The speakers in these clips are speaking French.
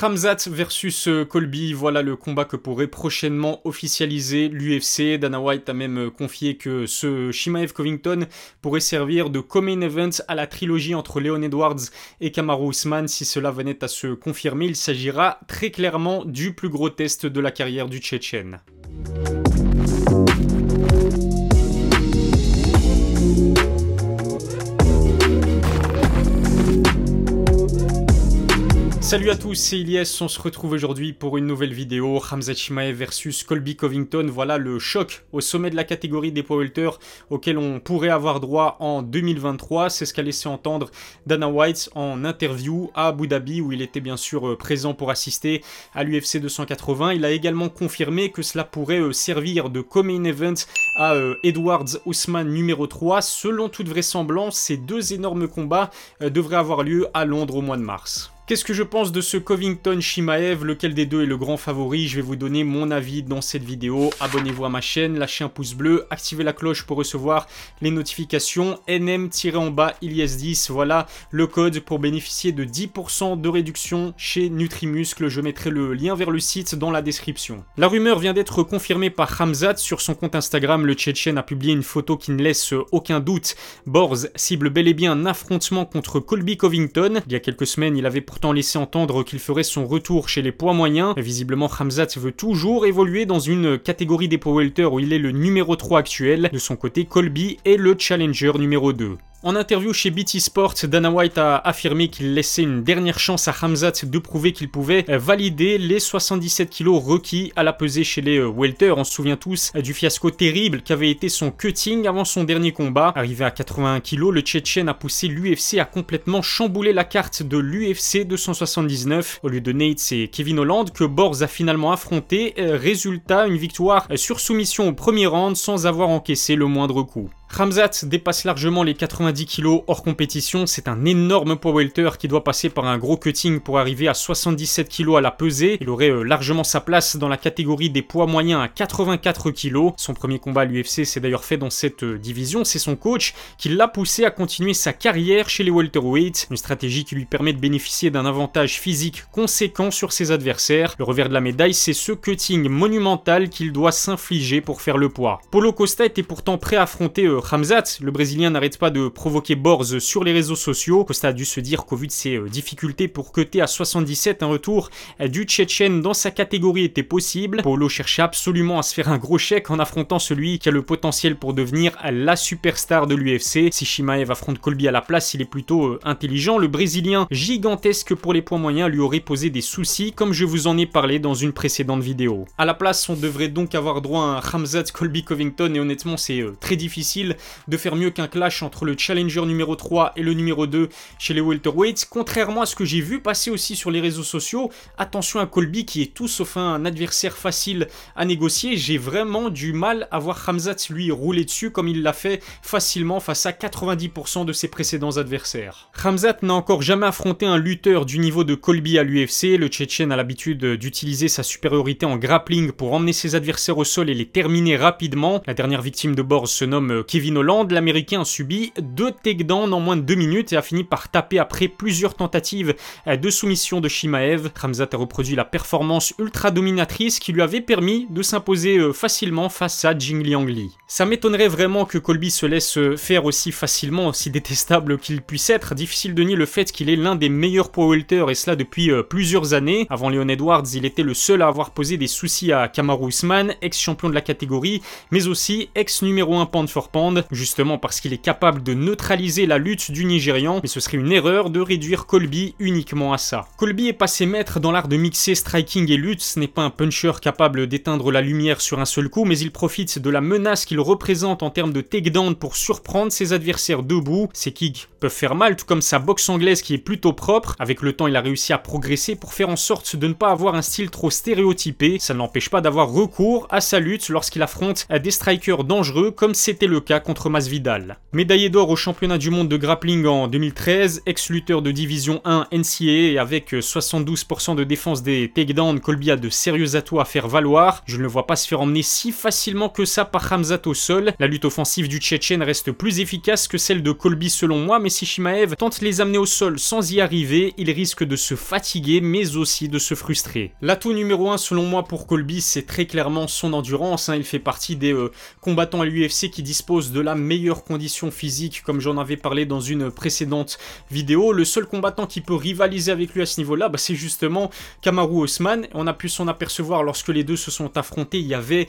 Ramzat versus euh, Colby, voilà le combat que pourrait prochainement officialiser l'UFC. Dana White a même euh, confié que ce Shimaev Covington pourrait servir de co-main event à la trilogie entre Leon Edwards et Kamaru Usman. Si cela venait à se confirmer, il s'agira très clairement du plus gros test de la carrière du Tchétchène. Salut à tous, c'est Ilyes, on se retrouve aujourd'hui pour une nouvelle vidéo, Hamza Chimaev versus Colby Covington, voilà le choc au sommet de la catégorie des poids auquel on pourrait avoir droit en 2023, c'est ce qu'a laissé entendre Dana White en interview à Abu Dhabi où il était bien sûr euh, présent pour assister à l'UFC 280, il a également confirmé que cela pourrait euh, servir de coming event à euh, Edwards Ousmane numéro 3, selon toute vraisemblance ces deux énormes combats devraient avoir lieu à Londres au mois de mars. Qu'est-ce que je pense de ce Covington Shimaev Lequel des deux est le grand favori? Je vais vous donner mon avis dans cette vidéo. Abonnez-vous à ma chaîne, lâchez un pouce bleu, activez la cloche pour recevoir les notifications. NM-en bas Ilyes10, voilà le code pour bénéficier de 10% de réduction chez Nutrimuscle. Je mettrai le lien vers le site dans la description. La rumeur vient d'être confirmée par Hamzat sur son compte Instagram. Le Tchétchène a publié une photo qui ne laisse aucun doute. Borz cible bel et bien un affrontement contre Colby Covington. Il y a quelques semaines, il avait pourtant laissé entendre qu'il ferait son retour chez les poids moyens. Visiblement, Hamzat veut toujours évoluer dans une catégorie des poids welter où il est le numéro 3 actuel. De son côté, Colby est le challenger numéro 2. En interview chez BT Sport, Dana White a affirmé qu'il laissait une dernière chance à Hamzat de prouver qu'il pouvait valider les 77 kilos requis à la pesée chez les euh, welter. On se souvient tous du fiasco terrible qu'avait été son cutting avant son dernier combat. Arrivé à 81 kilos, le Tchétchène a poussé l'UFC à complètement chambouler la carte de l'UFC 279. Au lieu de Nate, c'est Kevin Holland que Borz a finalement affronté. Euh, résultat, une victoire sur soumission au premier round sans avoir encaissé le moindre coup. Ramzat dépasse largement les 90 kg hors compétition, c'est un énorme poids welter qui doit passer par un gros cutting pour arriver à 77 kg à la pesée. Il aurait euh, largement sa place dans la catégorie des poids moyens à 84 kg. Son premier combat à l'UFC s'est d'ailleurs fait dans cette euh, division, c'est son coach qui l'a poussé à continuer sa carrière chez les welterweights, une stratégie qui lui permet de bénéficier d'un avantage physique conséquent sur ses adversaires. Le revers de la médaille, c'est ce cutting monumental qu'il doit s'infliger pour faire le poids. Polo Costa était pourtant prêt à affronter Ramzat, le Brésilien n'arrête pas de provoquer Borz sur les réseaux sociaux. Costa a dû se dire qu'au vu de ses euh, difficultés pour cuter à 77, un retour euh, du Tchétchène dans sa catégorie était possible. Polo cherchait absolument à se faire un gros chèque en affrontant celui qui a le potentiel pour devenir la superstar de l'UFC. Si Shimaev affronte Colby à la place, il est plutôt euh, intelligent. Le Brésilien, gigantesque pour les points moyens, lui aurait posé des soucis, comme je vous en ai parlé dans une précédente vidéo. À la place, on devrait donc avoir droit à un Ramzat Colby Covington, et honnêtement, c'est très difficile de faire mieux qu'un clash entre le challenger numéro 3 et le numéro 2 chez les welterweights. Contrairement à ce que j'ai vu passer aussi sur les réseaux sociaux, attention à Colby qui est tout sauf un adversaire facile à négocier. J'ai vraiment du mal à voir Hamzat lui rouler dessus comme il l'a fait facilement face à 90% de ses précédents adversaires. Hamzat n'a encore jamais affronté un lutteur du niveau de Colby à l'UFC. Le Tchétchène a l'habitude d'utiliser sa supériorité en grappling pour emmener ses adversaires au sol et les terminer rapidement. La dernière victime de Borz se nomme Kevin Holland, l'Américain a subi deux takedowns en moins de deux minutes et a fini par taper après plusieurs tentatives de soumission de Shimaev. Ramzat a reproduit la performance ultra dominatrice qui lui avait permis de s'imposer euh, facilement face à Jing Liangli. Ça m'étonnerait vraiment que Colby se laisse euh, faire aussi facilement, aussi détestable qu'il puisse être. Difficile de nier le fait qu'il est l'un des meilleurs power et cela depuis euh, plusieurs années. Avant Leon Edwards, il était le seul à avoir posé des soucis à Kamaru Usman, ex-champion de la catégorie, mais aussi ex numéro 1 pound for justement parce qu'il est capable de neutraliser la lutte du Nigérian, mais ce serait une erreur de réduire Colby uniquement à ça. Colby est passé maître dans l'art de mixer striking et lutte, ce n'est pas un puncher capable d'éteindre la lumière sur un seul coup, mais il profite de la menace qu'il représente en termes de takedown pour surprendre ses adversaires debout. Ses kicks peuvent faire mal, tout comme sa boxe anglaise qui est plutôt propre. Avec le temps, il a réussi à progresser pour faire en sorte de ne pas avoir un style trop stéréotypé. Ça ne l'empêche pas d'avoir recours à sa lutte lorsqu'il affronte des strikers dangereux, comme c'était le cas Yoshioka contre Masvidal. Médaillé d'or au championnat du monde de grappling en 2013, ex-lutteur de division 1 NCAA avec 72% de défense des takedowns, Colby a de sérieux atouts à faire valoir. Je ne le vois pas se faire emmener si facilement que ça par Hamzat au sol. La lutte offensive du Tchétchène reste plus efficace que celle de Colby selon moi, mais si Shimaev tente les amener au sol sans y arriver, il risque de se fatiguer mais aussi de se frustrer. L'atout numéro 1 selon moi pour Colby, c'est très clairement son endurance. Hein. Il fait partie des euh, combattants à l'UFC qui disposent de la meilleure condition physique, comme j'en avais parlé dans une précédente vidéo. Le seul combattant qui peut rivaliser avec lui à ce niveau-là, bah, c'est justement Kamaru Osman. On a pu s'en apercevoir lorsque les deux se sont affrontés. Il y avait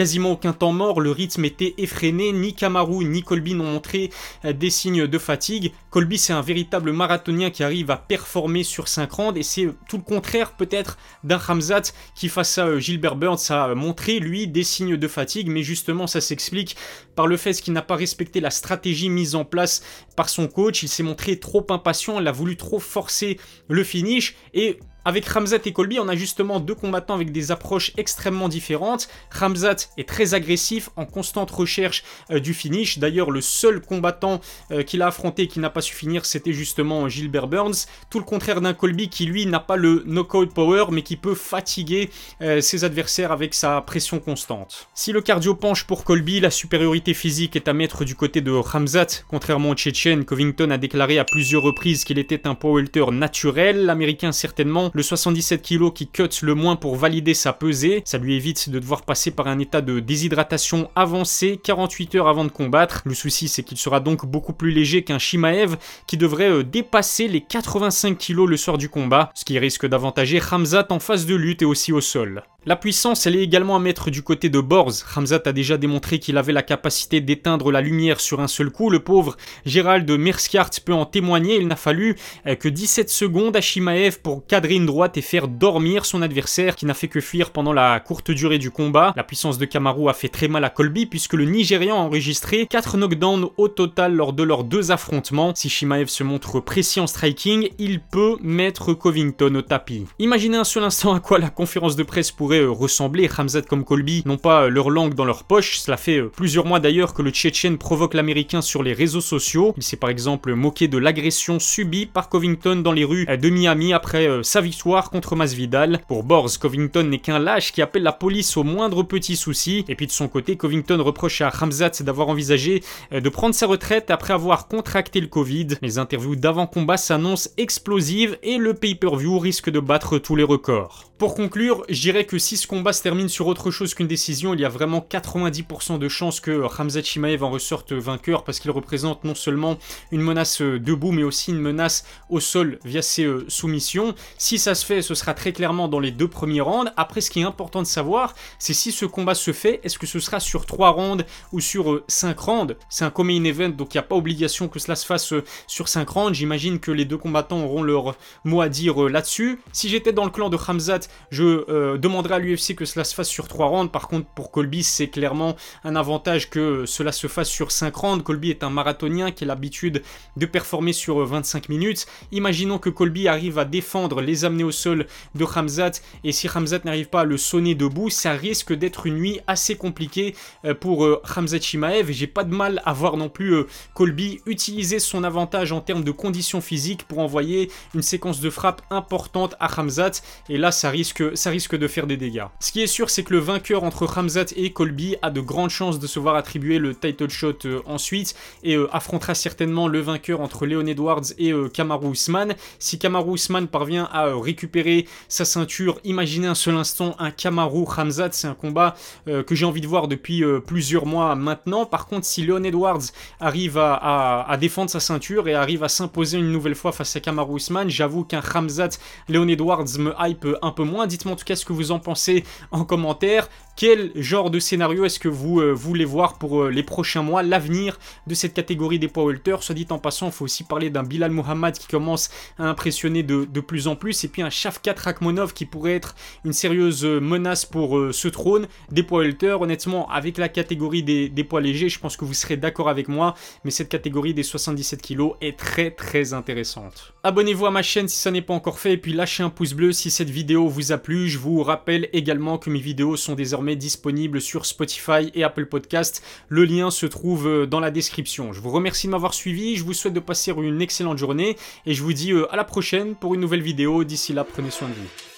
Quasiment aucun temps mort, le rythme était effréné, ni Kamaru ni Colby n'ont montré euh, des signes de fatigue. Colby c'est un véritable marathonien qui arrive à performer sur 5 rounds et c'est tout le contraire peut-être d'un Ramzat qui face à euh, Gilbert Burns a montré lui des signes de fatigue. Mais justement ça s'explique par le fait qu'il n'a pas respecté la stratégie mise en place par son coach, il s'est montré trop impatient, il a voulu trop forcer le finish. Et avec Ramzat et Colby, on a justement deux combattants avec des approches extrêmement différentes. Ramzat est très agressif, en constante recherche euh, du finish. D'ailleurs, le seul combattant euh, qu'il a affronté qui n'a pas su finir, c'était justement Gilbert Burns. Tout le contraire d'un Colby qui, lui, n'a pas le knockout power, mais qui peut fatiguer euh, ses adversaires avec sa pression constante. Si le cardio penche pour Colby, la supériorité physique est à mettre du côté de Ramzat. Contrairement au Tchétchène, Covington a déclaré à plusieurs reprises qu'il était un powerlifter naturel. L'américain, certainement, le 77 kg qui cut le moins pour valider sa pesée. Ça lui évite de devoir passer par un état de déshydratation avancé 48 heures avant de combattre. Le souci, c'est qu'il sera donc beaucoup plus léger qu'un Shimaev qui devrait euh, dépasser les 85 kg le soir du combat, ce qui risque d'avantager Hamzat en phase de lutte et aussi au sol. La puissance, elle est également à mettre du côté de Borz. Hamzat a déjà démontré qu'il avait la capacité d'éteindre la lumière sur un seul coup. Le pauvre Gérald Merskiart peut en témoigner. Il n'a fallu euh, que 17 secondes à Shimaev pour cadrer droite et faire dormir son adversaire qui n'a fait que fuir pendant la courte durée du combat. La puissance de Kamaru a fait très mal à Colby puisque le Nigérian a enregistré 4 knockdowns au total lors de leurs deux affrontements. Si Shimaev se montre précis en striking, il peut mettre Covington au tapis. Imaginez un seul instant à quoi la conférence de presse pourrait euh, ressembler. Hamzat comme Colby n'ont pas euh, leur langue dans leur poche. Cela fait euh, plusieurs mois d'ailleurs que le Tchétchène provoque l'Américain sur les réseaux sociaux. Il s'est par exemple moqué de l'agression subie par Covington dans les rues de Miami après sa victoire contre Masvidal. Pour Borz, Covington n'est qu'un lâche qui appelle la police au moindre petit souci. Et puis de son côté, Covington reproche à Hamzat d'avoir envisagé de prendre sa retraite après avoir contracté le Covid. Les interviews d'avant-combat s'annoncent explosives et le pay-per-view risque de battre tous les records. Pour conclure, je dirais que si ce combat se termine sur autre chose qu'une décision, il y a vraiment 90% de chances que Hamza Chimaev en ressorte vainqueur parce qu'il représente non seulement une menace euh, debout mais aussi une menace au sol via ses euh, soumissions. Si ça se fait, ce sera très clairement dans les deux premiers rounds. Après, ce qui est important de savoir, c'est si ce combat se fait, est-ce que ce sera sur 3 rounds ou sur 5 euh, rounds? C'est un co-main event, donc il n'y a pas obligation que cela se fasse sur 5 rounds. J'imagine que les deux combattants auront leur mot à dire là-dessus. Si j'étais dans le clan de Hamzat, je euh, demanderai à l'UFC que cela se fasse sur 3 rounds. Par contre, pour Colby, c'est clairement un avantage que cela se fasse sur 5 rounds. Colby est un marathonien qui a l'habitude de performer sur 25 minutes. Imaginons que Colby arrive à défendre les amener au sol de Hamzat et si Hamzat n'arrive pas à le sonner debout, ça risque d'être une nuit assez compliquée euh, pour euh, Hamzat Shimaev. J'ai pas de mal à voir non plus Colby utiliser son avantage en termes de conditions physiques pour envoyer une séquence de frappe importante à Hamzat et là ça risque ça risque de faire des dégâts. Ce qui est sûr, c'est que le vainqueur entre Ramzat et Colby a de grandes chances de se voir attribuer le title shot euh, ensuite et euh, affrontera certainement le vainqueur entre Leon Edwards et euh, Kamaru Usman. Si Kamaru Usman parvient à récupérer sa ceinture, imaginez un seul instant un Kamaru Ramzat, c'est un combat que j'ai envie de voir depuis plusieurs mois maintenant. Par contre, si Leon Edwards arrive à, défendre sa ceinture et arrive à s'imposer une nouvelle fois face à Kamaru Usman, j'avoue qu'un Ramzat Leon Edwards me hype un peu moins dites-moi en tout cas ce que vous en pensez en commentaire. Quel genre de scénario est-ce que vous euh, voulez voir pour euh, les prochains mois, l'avenir de cette catégorie des poids welter Soit dit en passant, il faut aussi parler d'un Bilal Mohamed qui commence à impressionner de, plus en plus, et puis un Shavkat Rakhmonov qui pourrait être une sérieuse euh, menace pour ce trône des poids welter. Honnêtement, avec la catégorie des, poids légers, je pense que vous serez d'accord avec moi, mais cette catégorie des 77 kg est très très intéressante. Abonnez-vous à ma chaîne si ça n'est pas encore fait, et puis lâchez un pouce bleu si cette vidéo vous a plu. Je vous rappelle également que mes vidéos sont désormais disponible sur Spotify et Apple Podcast. Le lien se trouve euh, dans la description. Je vous remercie de m'avoir suivi, je vous souhaite de passer une excellente journée et je vous dis euh, à la prochaine pour une nouvelle vidéo. D'ici là, prenez soin de vous.